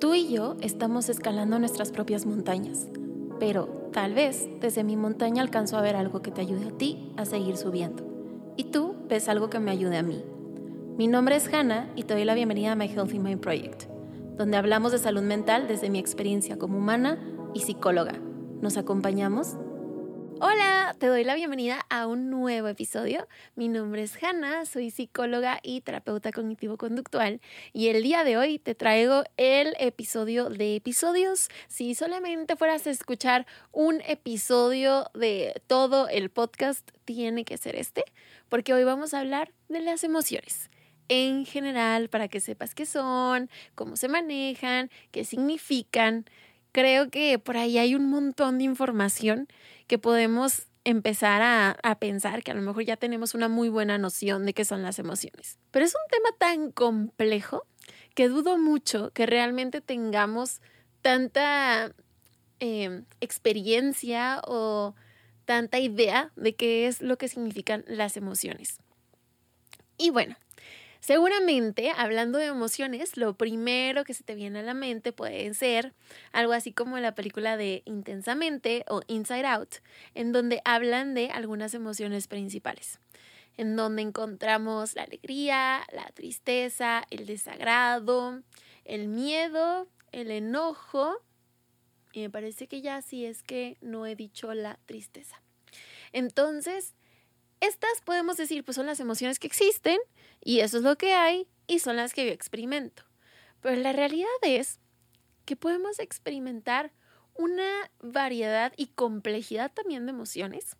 Tú y yo estamos escalando nuestras propias montañas, pero tal vez desde mi montaña alcanzo a ver algo que te ayude a ti a seguir subiendo. Y tú ves algo que me ayude a mí. Mi nombre es Hannah y te doy la bienvenida a My Healthy Mind Project, donde hablamos de salud mental desde mi experiencia como humana y psicóloga. ¿Nos acompañamos? Hola, te doy la bienvenida a un nuevo episodio. Mi nombre es Hannah, soy psicóloga y terapeuta cognitivo-conductual y el día de hoy te traigo el episodio de episodios. Si solamente fueras a escuchar un episodio de todo el podcast, tiene que ser este, porque hoy vamos a hablar de las emociones en general para que sepas qué son, cómo se manejan, qué significan creo que por ahí hay un montón de información que podemos empezar a, pensar que a lo mejor ya tenemos una muy buena noción de qué son las emociones. Pero es un tema tan complejo que dudo mucho que realmente tengamos tanta em, experiencia o tanta idea de qué es lo que significan las emociones. Y bueno, Seguramente, hablando de emociones, lo primero que se te viene a la mente puede ser algo así como la película de Intensamente o Inside Out, en donde hablan de algunas emociones principales, en donde encontramos la alegría, la tristeza, el desagrado, el miedo, el enojo, y me parece que ya sí es que no he dicho la tristeza. Entonces, estas podemos decir, pues son las emociones que existen y eso es lo que hay y son las que yo experimento. Pero la realidad es que podemos experimentar una variedad y complejidad también de emociones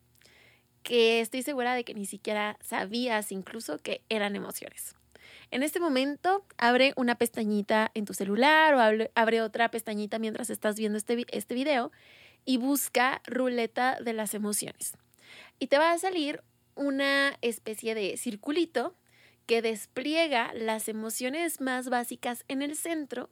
que estoy segura de que ni siquiera sabías incluso que eran emociones. En este momento, abre una pestañita en tu celular o abre, otra pestañita mientras estás viendo este, este video y busca ruleta de las emociones. Y te va a salir una especie de circulito que despliega las emociones más básicas en el centro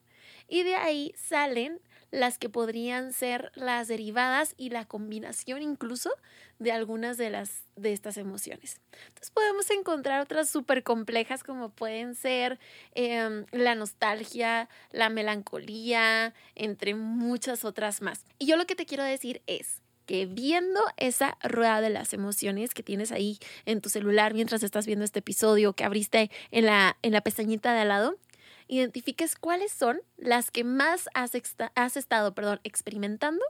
y de ahí salen las que podrían ser las derivadas y la combinación incluso de algunas de las de estas emociones. Entonces podemos encontrar otras súper complejas como pueden ser em, la nostalgia, la melancolía, entre muchas otras más. Y yo lo que te quiero decir es que viendo esa rueda de las emociones que tienes ahí en tu celular mientras estás viendo este episodio que abriste en la, en la pestañita de al lado, identifiques cuáles son las que más has, has estado perdón, experimentando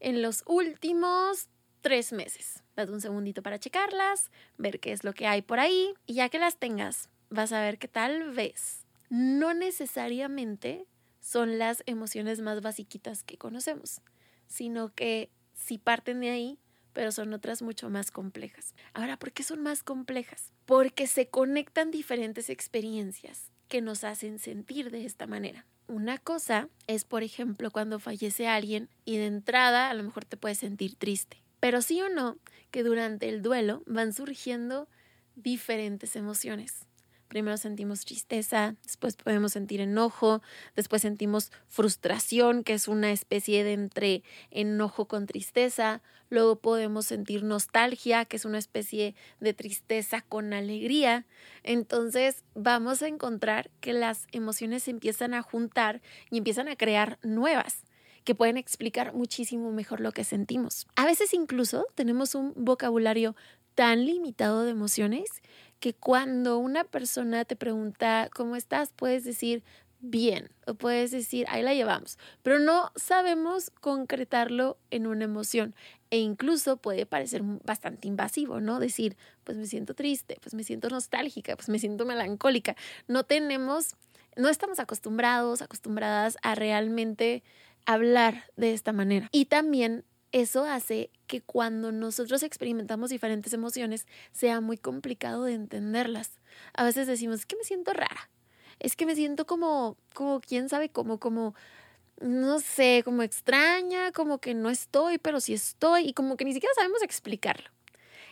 en los últimos tres meses. Date un segundito para checarlas, ver qué es lo que hay por ahí y ya que las tengas, vas a ver que tal vez no necesariamente son las emociones más basiquitas que conocemos, sino que si parten de ahí, pero son otras mucho más complejas. Ahora, ¿por qué son más complejas? Porque se conectan diferentes experiencias que nos hacen sentir de esta manera. Una cosa es, por ejemplo, cuando fallece alguien y de entrada a lo mejor te puedes sentir triste. Pero sí o no, que durante el duelo van surgiendo diferentes emociones. Primero sentimos tristeza, después podemos sentir enojo, después sentimos frustración, que es una especie de entre enojo con tristeza, luego podemos sentir nostalgia, que es una especie de tristeza con alegría. Entonces vamos a encontrar que las emociones se empiezan a juntar y empiezan a crear nuevas que pueden explicar muchísimo mejor lo que sentimos. A veces incluso tenemos un vocabulario tan limitado de emociones que cuando una persona te pregunta cómo estás, puedes decir bien o puedes decir ahí la llevamos, pero no sabemos concretarlo en una emoción e incluso puede parecer bastante invasivo, ¿no? Decir, pues me siento triste, pues me siento nostálgica, pues me siento melancólica. No tenemos, no estamos acostumbrados, acostumbradas a realmente hablar de esta manera. Y también eso hace que cuando nosotros experimentamos diferentes emociones sea muy complicado de entenderlas. A veces decimos, es que me siento rara, es que me siento como, como, quién sabe, como, como, no sé, como extraña, como que no estoy, pero sí estoy, y como que ni siquiera sabemos explicarlo.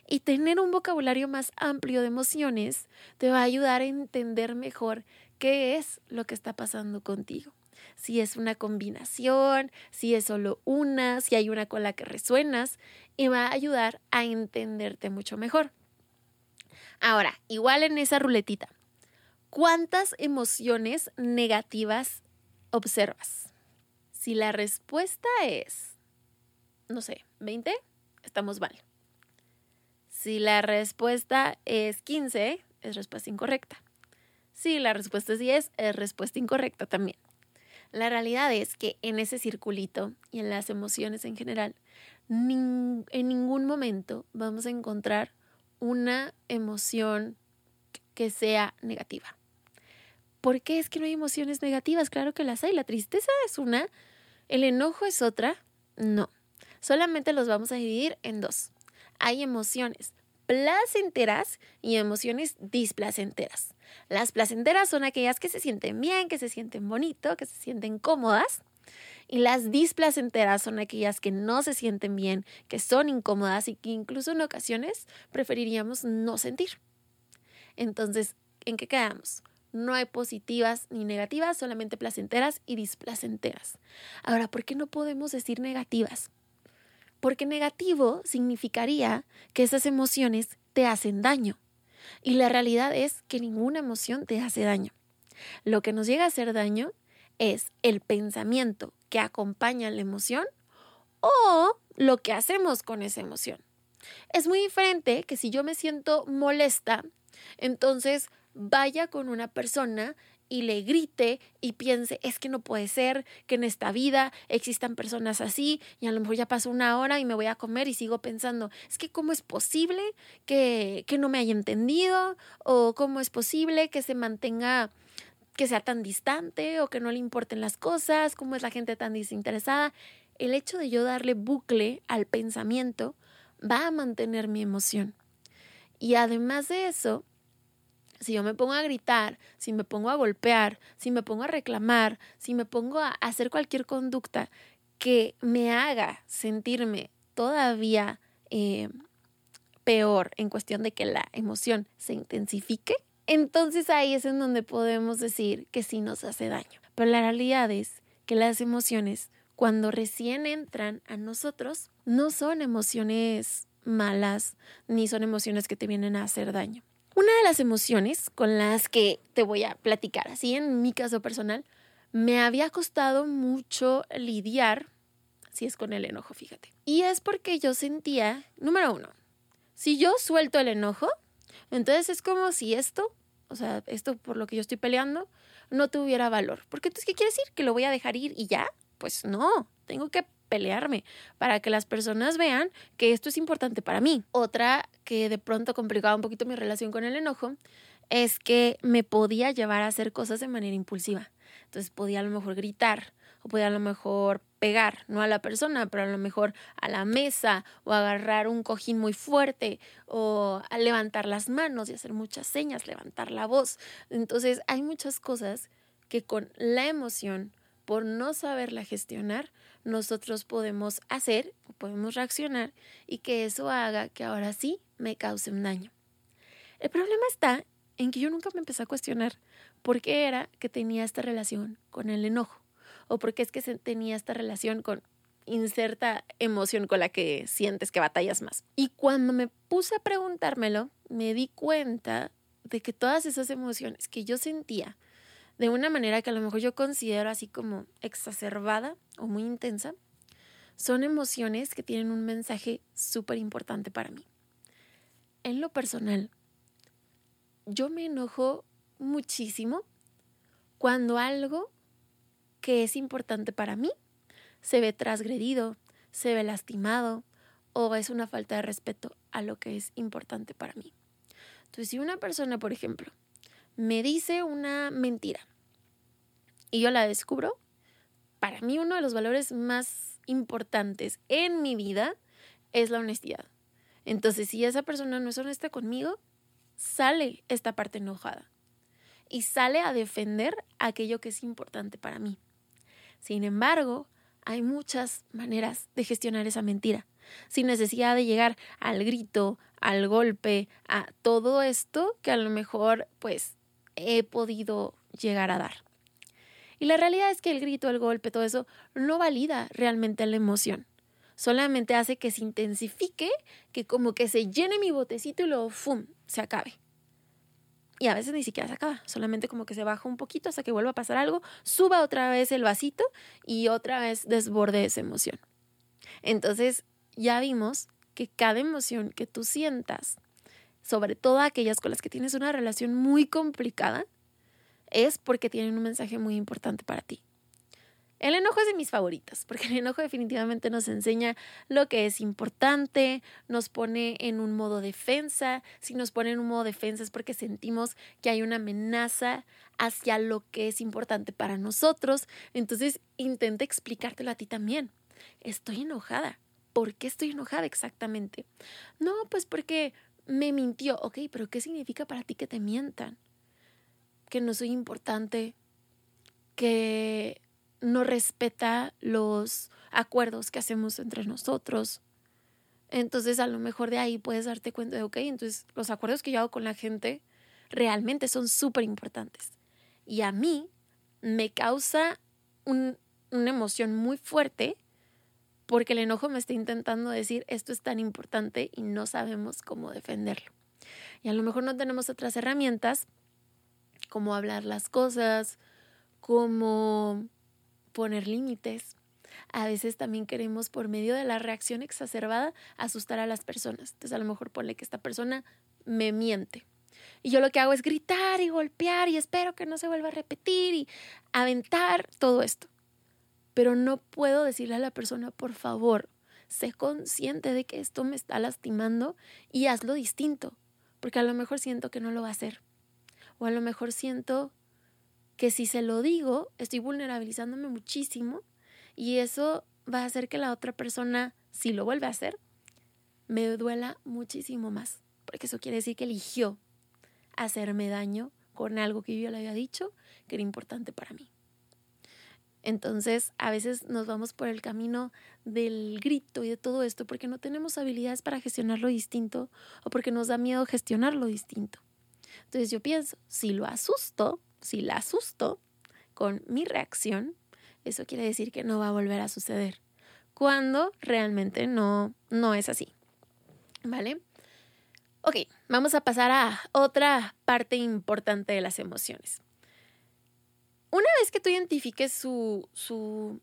Y tener un vocabulario más amplio de emociones te va a ayudar a entender mejor qué es lo que está pasando contigo si es una combinación, si es solo una, si hay una con la que resuenas y va a ayudar a entenderte mucho mejor. Ahora, igual en esa ruletita, ¿cuántas emociones negativas observas. Si la respuesta es, no sé, 20, estamos mal. Si la respuesta es 15, es respuesta incorrecta. Si la respuesta es 10, es respuesta incorrecta también. La realidad es que en ese circulito y en las emociones en general, en ningún momento vamos a encontrar una emoción que sea negativa. ¿Por qué es que no hay emociones negativas? Claro que las hay. La tristeza es una, el enojo es otra. No, solamente los vamos a dividir en dos. Hay emociones placenteras y emociones displacenteras. Las placenteras son aquellas que se sienten bien, que se sienten bonito, que se sienten cómodas. Y las displacenteras son aquellas que no se sienten bien, que son incómodas y que incluso en ocasiones preferiríamos no sentir. Entonces, ¿en qué quedamos? No hay positivas ni negativas, solamente placenteras y displacenteras. Ahora, ¿por qué no podemos decir negativas? Porque negativo significaría que esas emociones te hacen daño. Y la realidad es que ninguna emoción te hace daño. Lo que nos llega a hacer daño es el pensamiento que acompaña la emoción o lo que hacemos con esa emoción. Es muy diferente que si yo me siento molesta, entonces vaya con una persona y le grite y piense, es que no puede ser que en esta vida existan personas así y a lo mejor ya pasó una hora y me voy a comer y sigo pensando, es que cómo es posible que, que no me haya entendido o cómo es posible que se mantenga que sea tan distante o que no le importen las cosas, cómo es la gente tan desinteresada. El hecho de yo darle bucle al pensamiento va a mantener mi emoción. Y además de eso, si yo me pongo a gritar, si me pongo a golpear, si me pongo a reclamar, si me pongo a hacer cualquier conducta que me haga sentirme todavía eh, peor en cuestión de que la emoción se intensifique, entonces ahí es en donde podemos decir que sí nos hace daño. Pero la realidad es que las emociones, cuando recién entran a nosotros, no son emociones malas ni son emociones que te vienen a hacer daño. Una de las emociones con las que te voy a platicar, así en mi caso personal, me había costado mucho lidiar, si es con el enojo, fíjate. Y es porque yo sentía, número uno, si yo suelto el enojo, entonces es como si esto, o sea, esto por lo que yo estoy peleando, no tuviera valor. Porque entonces, ¿qué quiere decir? ¿Que lo voy a dejar ir y ya? Pues no, tengo que pelearme para que las personas vean que esto es importante para mí. Otra que de pronto complicaba un poquito mi relación con el enojo es que me podía llevar a hacer cosas de manera impulsiva. Entonces podía a lo mejor gritar o podía a lo mejor pegar, no a la persona, pero a lo mejor a la mesa o agarrar un cojín muy fuerte o levantar las manos y hacer muchas señas, levantar la voz. Entonces hay muchas cosas que con la emoción por no saberla gestionar, nosotros podemos hacer o podemos reaccionar y que eso haga que ahora sí me cause un daño. El problema está en que yo nunca me empecé a cuestionar por qué era que tenía esta relación con el enojo o por qué es que tenía esta relación con inserta emoción con la que sientes que batallas más. Y cuando me puse a preguntármelo, me di cuenta de que todas esas emociones que yo sentía de una manera que a lo mejor yo considero así como exacerbada o muy intensa, son emociones que tienen un mensaje súper importante para mí. En lo personal, yo me enojo muchísimo cuando algo que es importante para mí se ve transgredido, se ve lastimado o es una falta de respeto a lo que es importante para mí. Entonces, si una persona, por ejemplo, me dice una mentira y yo la descubro, para mí uno de los valores más importantes en mi vida es la honestidad. Entonces, si esa persona no es honesta conmigo, sale esta parte enojada y sale a defender aquello que es importante para mí. Sin embargo, hay muchas maneras de gestionar esa mentira, sin necesidad de llegar al grito, al golpe, a todo esto que a lo mejor pues he podido llegar a dar. Y la realidad es que el grito, el golpe, todo eso no valida realmente la emoción. Solamente hace que se intensifique, que como que se llene mi botecito y luego ¡fum! se acabe. y a veces ni siquiera se acaba, solamente como que se baja un poquito hasta que vuelva a pasar algo, suba otra vez el vasito y otra vez desborde esa emoción. Entonces ya vimos que cada emoción que tú sientas, sobre todo aquellas con las que tienes una relación muy complicada, es porque tienen un mensaje muy importante para ti. El enojo es de mis favoritas, porque el enojo definitivamente nos enseña lo que es importante, nos pone en un modo defensa. Si nos pone en un modo defensa es porque sentimos que hay una amenaza hacia lo que es importante para nosotros. Entonces intenta explicártelo a ti también. Estoy enojada. ¿Por qué estoy enojada exactamente? No, pues porque me mintió. Ok, pero ¿qué significa para ti que te mientan? Que no soy importante, que no respeta los acuerdos que hacemos entre nosotros. Entonces a lo mejor de ahí puedes darte cuenta de, ok, entonces los acuerdos que yo hago con la gente realmente son súper importantes. Y a mí me causa una emoción muy fuerte porque el enojo me está intentando decir esto es tan importante y no sabemos cómo defenderlo. Y a lo mejor no tenemos otras herramientas como hablar las cosas, como poner límites. A veces también queremos, por medio de la reacción exacerbada, asustar a las personas. Entonces, a lo mejor ponle que esta persona me miente. Y yo lo que hago es gritar y golpear y espero que no se vuelva a repetir y aventar todo esto. Pero no puedo decirle a la persona, por favor, sé consciente de que esto me está lastimando y hazlo distinto. Porque a lo mejor siento que no lo va a hacer. O a lo mejor siento que si se lo digo, estoy vulnerabilizándome muchísimo y eso va a hacer que la otra persona, si lo vuelve a hacer, me duela muchísimo más, porque eso quiere decir que eligió hacerme daño con algo que yo le había dicho que era importante para mí. Entonces, a veces nos vamos por el camino del grito y de todo esto porque no tenemos habilidades para gestionarlo distinto o porque nos da miedo gestionarlo distinto. Entonces yo pienso, si lo asusto, si la asusto con mi reacción, eso quiere decir que no va a volver a suceder. Cuando realmente no, no es así. ¿Vale? Ok, vamos a pasar a otra parte importante de las emociones. Una vez que tú identifiques su, su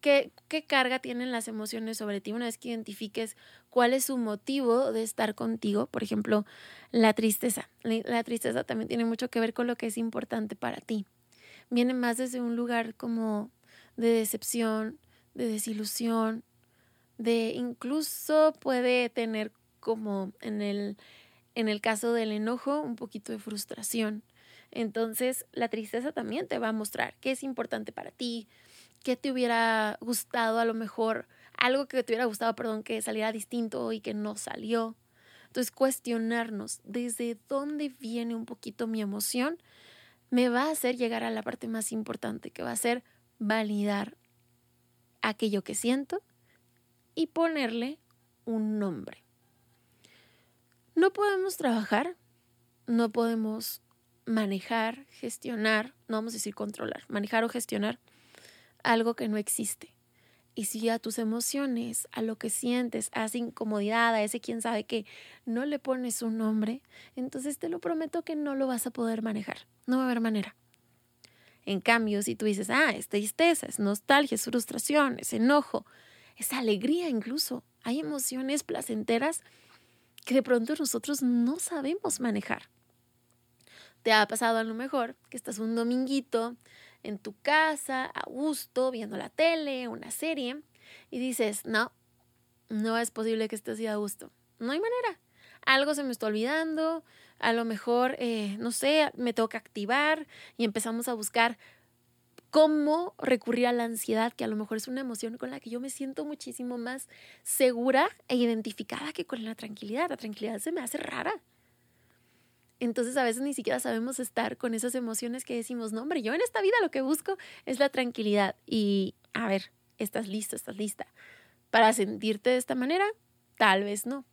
¿Qué, carga tienen las emociones sobre ti una vez que identifiques cuál es su motivo de estar contigo. Por ejemplo, la tristeza. La tristeza también tiene mucho que ver con lo que es importante para ti. Viene más desde un lugar como de decepción, de desilusión, de incluso puede tener como en el, en el caso del enojo un poquito de frustración. Entonces, la tristeza también te va a mostrar qué es importante para ti, qué te hubiera gustado a lo mejor, algo que te hubiera gustado, perdón, que saliera distinto y que no salió. Entonces, cuestionarnos desde dónde viene un poquito mi emoción me va a hacer llegar a la parte más importante, que va a ser validar aquello que siento y ponerle un nombre. No podemos trabajar, no podemos manejar, gestionar, no vamos a decir controlar, manejar o gestionar algo que no existe. Y si a tus emociones, a lo que sientes, a incomodidad, a ese quién sabe que no le pones un nombre, entonces te lo prometo que no lo vas a poder manejar. No va a haber manera. En cambio, si tú dices, ah, es tristeza, es nostalgia, es frustración, es enojo, es alegría incluso, hay emociones placenteras que de pronto nosotros no sabemos manejar. Te ha pasado a lo mejor que estás un dominguito en tu casa, a gusto, viendo la tele, una serie, y dices, no, no es posible que estés así a gusto. No hay manera. Algo se me está olvidando, a lo mejor, eh, no sé, me que activar y empezamos a buscar cómo recurrir a la ansiedad, que a lo mejor es una emoción con la que yo me siento muchísimo más segura e identificada que con la tranquilidad. La tranquilidad se me hace rara. Entonces a veces ni siquiera sabemos estar con esas emociones que decimos, no, hombre, yo en esta vida lo que busco es la tranquilidad. Y a ver, ¿estás listo? ¿Estás lista? ¿Para sentirte de esta manera? Tal vez no.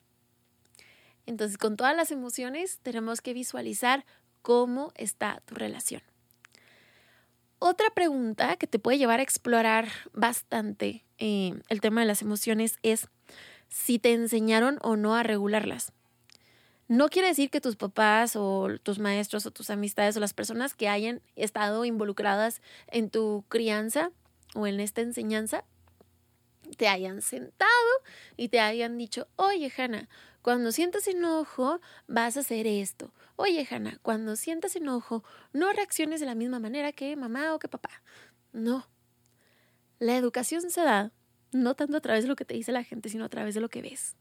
Entonces con todas las emociones tenemos que visualizar cómo está tu relación. Otra pregunta que te puede llevar a explorar bastante eh, el tema de las emociones es si te enseñaron o no a regularlas. No quiere decir que tus papás o tus maestros o tus amistades o las personas que hayan estado involucradas en tu crianza o en esta enseñanza te hayan sentado y te hayan dicho, oye, Hanna, cuando sientas enojo, vas a hacer esto. Oye, Hanna, cuando sientas enojo, no reacciones de la misma manera que mamá o que papá. No. La educación se da no tanto a través de lo que te dice la gente, sino a través de lo que ves.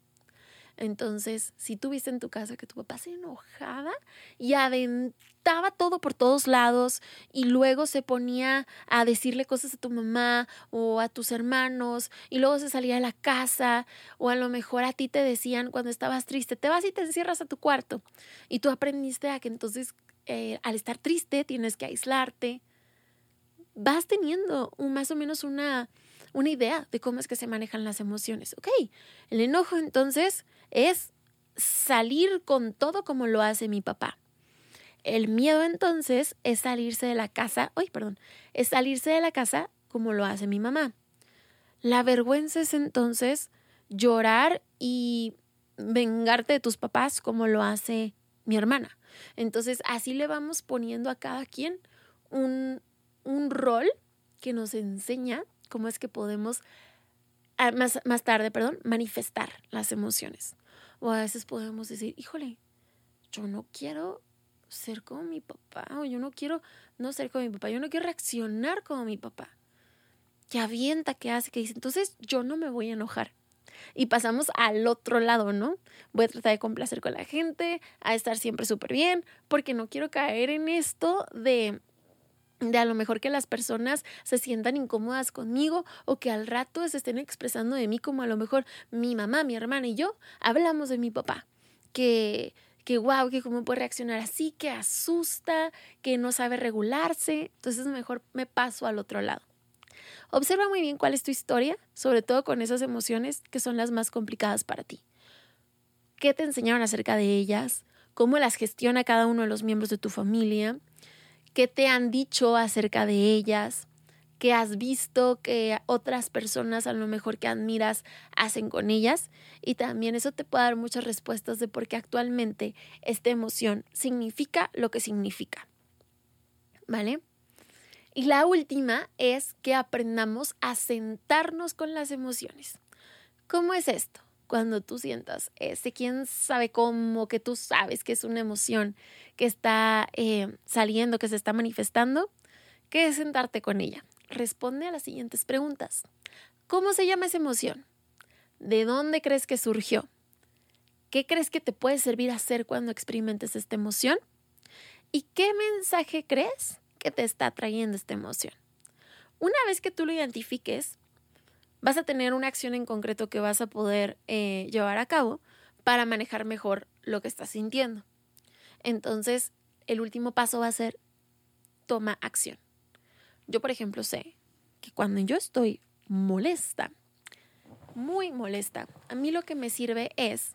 Entonces, si tú viste en tu casa que tu papá se enojaba y aventaba todo por todos lados y luego se ponía a decirle cosas a tu mamá o a tus hermanos y luego se salía de la casa o a lo mejor a ti te decían cuando estabas triste, te vas y te encierras a tu cuarto y tú aprendiste a que entonces eh, al estar triste tienes que aislarte, vas teniendo más o menos una una idea de cómo es que se manejan las emociones. Ok, el enojo entonces es salir con todo como lo hace mi papá. El miedo entonces es salirse de la casa, ay, perdón, es salirse de la casa como lo hace mi mamá. La vergüenza es entonces llorar y vengarte de tus papás como lo hace mi hermana. Entonces así le vamos poniendo a cada quien un, un rol que nos enseña cómo es que podemos, más, más tarde, perdón, manifestar las emociones. O a veces podemos decir, híjole, yo no quiero ser como mi papá, o yo no quiero no ser como mi papá, yo no quiero reaccionar como mi papá. Que avienta, que hace, que dice, entonces yo no me voy a enojar. Y pasamos al otro lado, ¿no? Voy a tratar de complacer con la gente, a estar siempre súper bien, porque no quiero caer en esto de de a lo mejor que las personas se sientan incómodas conmigo o que al rato se estén expresando de mí como a lo mejor mi mamá, mi hermana y yo hablamos de mi papá, que que wow, que cómo puede reaccionar así, que asusta, que no sabe regularse, entonces mejor me paso al otro lado. Observa muy bien cuál es tu historia, sobre todo con esas emociones que son las más complicadas para ti. ¿Qué te enseñaron acerca de ellas? ¿Cómo las gestiona cada uno de los miembros de tu familia? Qué te han dicho acerca de ellas, qué has visto que otras personas a lo mejor que admiras hacen con ellas y también eso te puede dar muchas respuestas de por qué actualmente esta emoción significa lo que significa. ¿Vale? Y la última es que aprendamos a sentarnos con las emociones. ¿Cómo es esto? Cuando tú sientas ese quién sabe cómo, que tú sabes que es una emoción que está eh, saliendo, que se está manifestando, que es sentarte con ella. Responde a las siguientes preguntas. ¿Cómo se llama esa emoción? ¿De dónde crees que surgió? ¿Qué crees que te puede servir hacer cuando experimentes esta emoción? ¿Y qué mensaje crees que te está trayendo esta emoción? Una vez que tú lo identifiques, vas a tener una acción en concreto que vas a poder eh, llevar a cabo para manejar mejor lo que estás sintiendo. Entonces, el último paso va a ser toma acción. Yo, por ejemplo, sé que cuando yo estoy molesta, muy molesta, a mí lo que me sirve es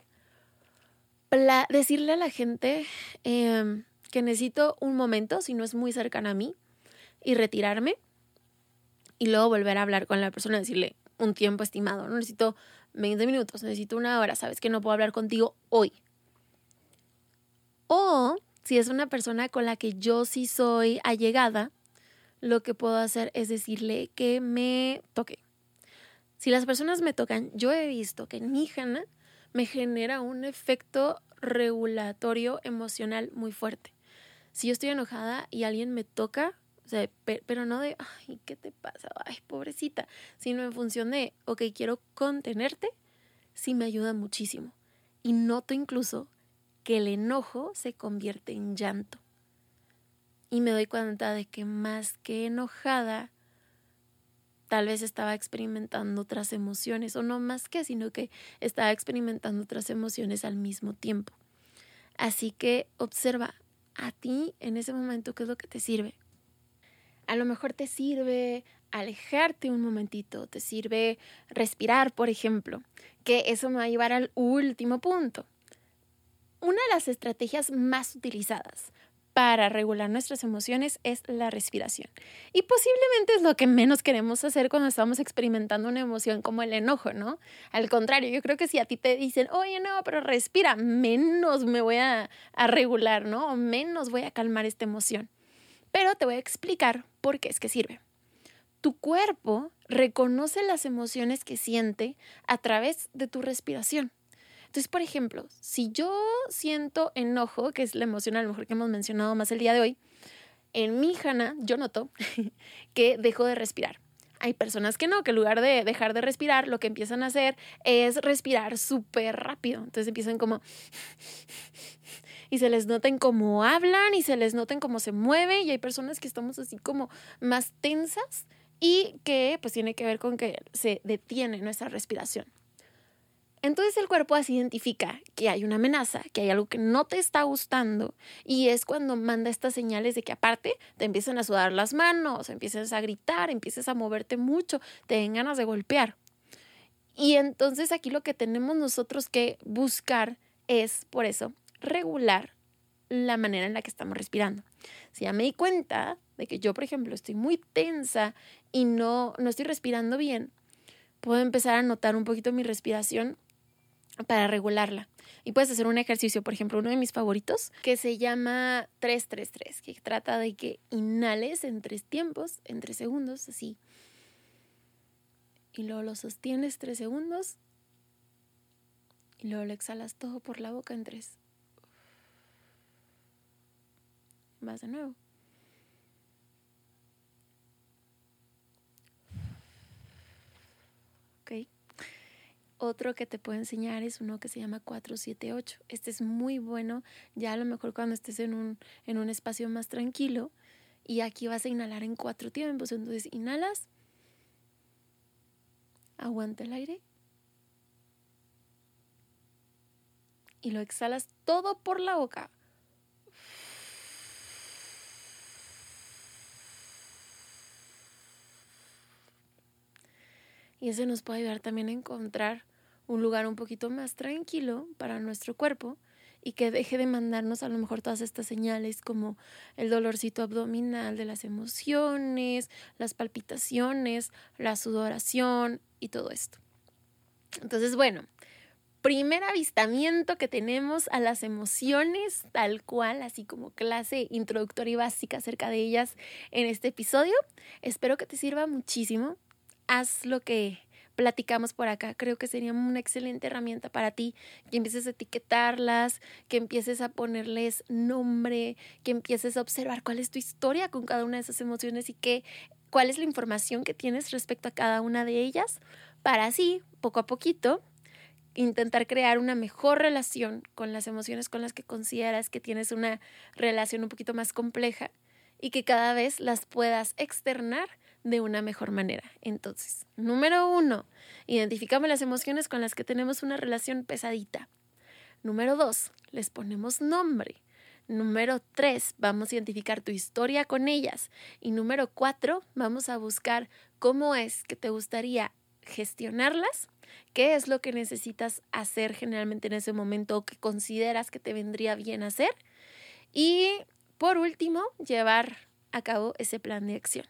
decirle a la gente em, que necesito un momento, si no es muy cercana a mí, y retirarme y luego volver a hablar con la persona, decirle, un tiempo estimado. No necesito 20 minutos, necesito una hora, sabes que no puedo hablar contigo hoy. O si es una persona con la que yo sí soy allegada, lo que puedo hacer es decirle que me toque. Si las personas me tocan, yo he visto que Hannah me genera un efecto regulatorio emocional muy fuerte. Si yo estoy enojada y alguien me toca, pero no de, ay, ¿qué te pasa? Ay, pobrecita, sino en función de, ok, quiero contenerte, sí me ayuda muchísimo. Y noto incluso que el enojo se convierte en llanto. Y me doy cuenta de que más que enojada, tal vez estaba experimentando otras emociones, o no más que, sino que estaba experimentando otras emociones al mismo tiempo. Así que observa a ti en ese momento qué es lo que te sirve. A lo mejor te sirve alejarte un momentito, te sirve respirar, por ejemplo, que eso me va a llevar al último punto. Una de las estrategias más utilizadas para regular nuestras emociones es la respiración. Y posiblemente es lo que menos queremos hacer cuando estamos experimentando una emoción como el enojo, ¿no? Al contrario, yo creo que si a ti te dicen, oye, no, pero respira, menos me voy a, regular, ¿no? O menos voy a calmar esta emoción. Pero te voy a explicar por qué es que sirve. Tu cuerpo reconoce las emociones que siente a través de tu respiración. Entonces, por ejemplo, si yo siento enojo, que es la emoción a lo mejor que hemos mencionado más el día de hoy, en mi jana yo noto que dejo de respirar. Hay personas que no, que en lugar de dejar de respirar, lo que empiezan a hacer es respirar súper rápido. Entonces empiezan como... Y se les noten cómo hablan y se les noten cómo se mueven. Y hay personas que estamos así como más tensas y que pues tiene que ver con que se detiene nuestra respiración. Entonces el cuerpo así identifica que hay una amenaza, que hay algo que no te está gustando y es cuando manda estas señales de que aparte te empiezan a sudar las manos, empiezas a gritar, empiezas a moverte mucho, te den ganas de golpear. Y entonces aquí lo que tenemos nosotros que buscar es, por eso, regular la manera en la que estamos respirando. Si ya me di cuenta de que yo, por ejemplo, estoy muy tensa y no, no estoy respirando bien, puedo empezar a notar un poquito mi respiración para regularla. Y puedes hacer un ejercicio, por ejemplo, uno de mis favoritos, que se llama 333, que trata de que inhales en tres tiempos, en tres segundos, así. Y luego lo sostienes tres segundos. Y luego lo exhalas todo por la boca en tres. Vas de nuevo. Ok. Otro que te puedo enseñar es uno que se llama 478. Este es muy bueno, ya a lo mejor cuando estés en un, en un espacio más tranquilo. Y aquí vas a inhalar en cuatro tiempos. Entonces inhalas, aguanta el aire y lo exhalas todo por la boca. Y eso nos puede ayudar también a encontrar un lugar un poquito más tranquilo para nuestro cuerpo y que deje de mandarnos a lo mejor todas estas señales como el dolorcito abdominal de las emociones, las palpitaciones, la sudoración y todo esto. Entonces, bueno, primer avistamiento que tenemos a las emociones tal cual, así como clase introductoria y básica acerca de ellas en este episodio. Espero que te sirva muchísimo. Haz lo que platicamos por acá. Creo que sería una excelente herramienta para ti, que empieces a etiquetarlas, que empieces a ponerles nombre, que empieces a observar cuál es tu historia con cada una de esas emociones y qué, cuál es la información que tienes respecto a cada una de ellas, para así, poco a poquito, intentar crear una mejor relación con las emociones con las que consideras que tienes una relación un poquito más compleja y que cada vez las puedas externar de una mejor manera. Entonces, número uno, identificamos las emociones con las que tenemos una relación pesadita. Número dos, les ponemos nombre. Número tres, vamos a identificar tu historia con ellas. Y número cuatro, vamos a buscar cómo es que te gustaría gestionarlas, qué es lo que necesitas hacer generalmente en ese momento o que consideras que te vendría bien hacer. Y por último, llevar a cabo ese plan de acción.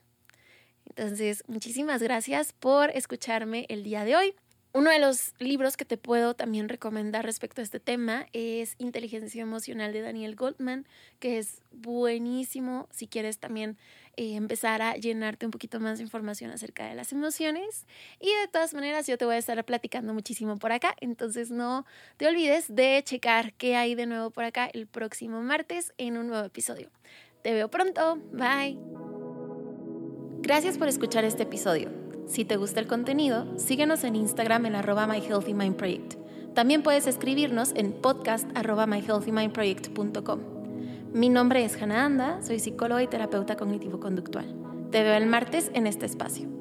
Entonces, muchísimas gracias por escucharme el día de hoy. Uno de los libros que te puedo también recomendar respecto a este tema es Inteligencia Emocional de Daniel Goldman, que es buenísimo si quieres también eh, empezar a llenarte un poquito más de información acerca de las emociones. Y de todas maneras yo te voy a estar platicando muchísimo por acá, entonces no te olvides de checar qué hay de nuevo por acá el próximo martes en un nuevo episodio. Te veo pronto, bye. Gracias por escuchar este episodio. Si te gusta el contenido, síguenos en Instagram en arroba myhealthymindproject. También puedes escribirnos en podcast arroba. Mi nombre es Hannah Anda, soy psicóloga y terapeuta cognitivo-conductual. Te veo el martes en este espacio.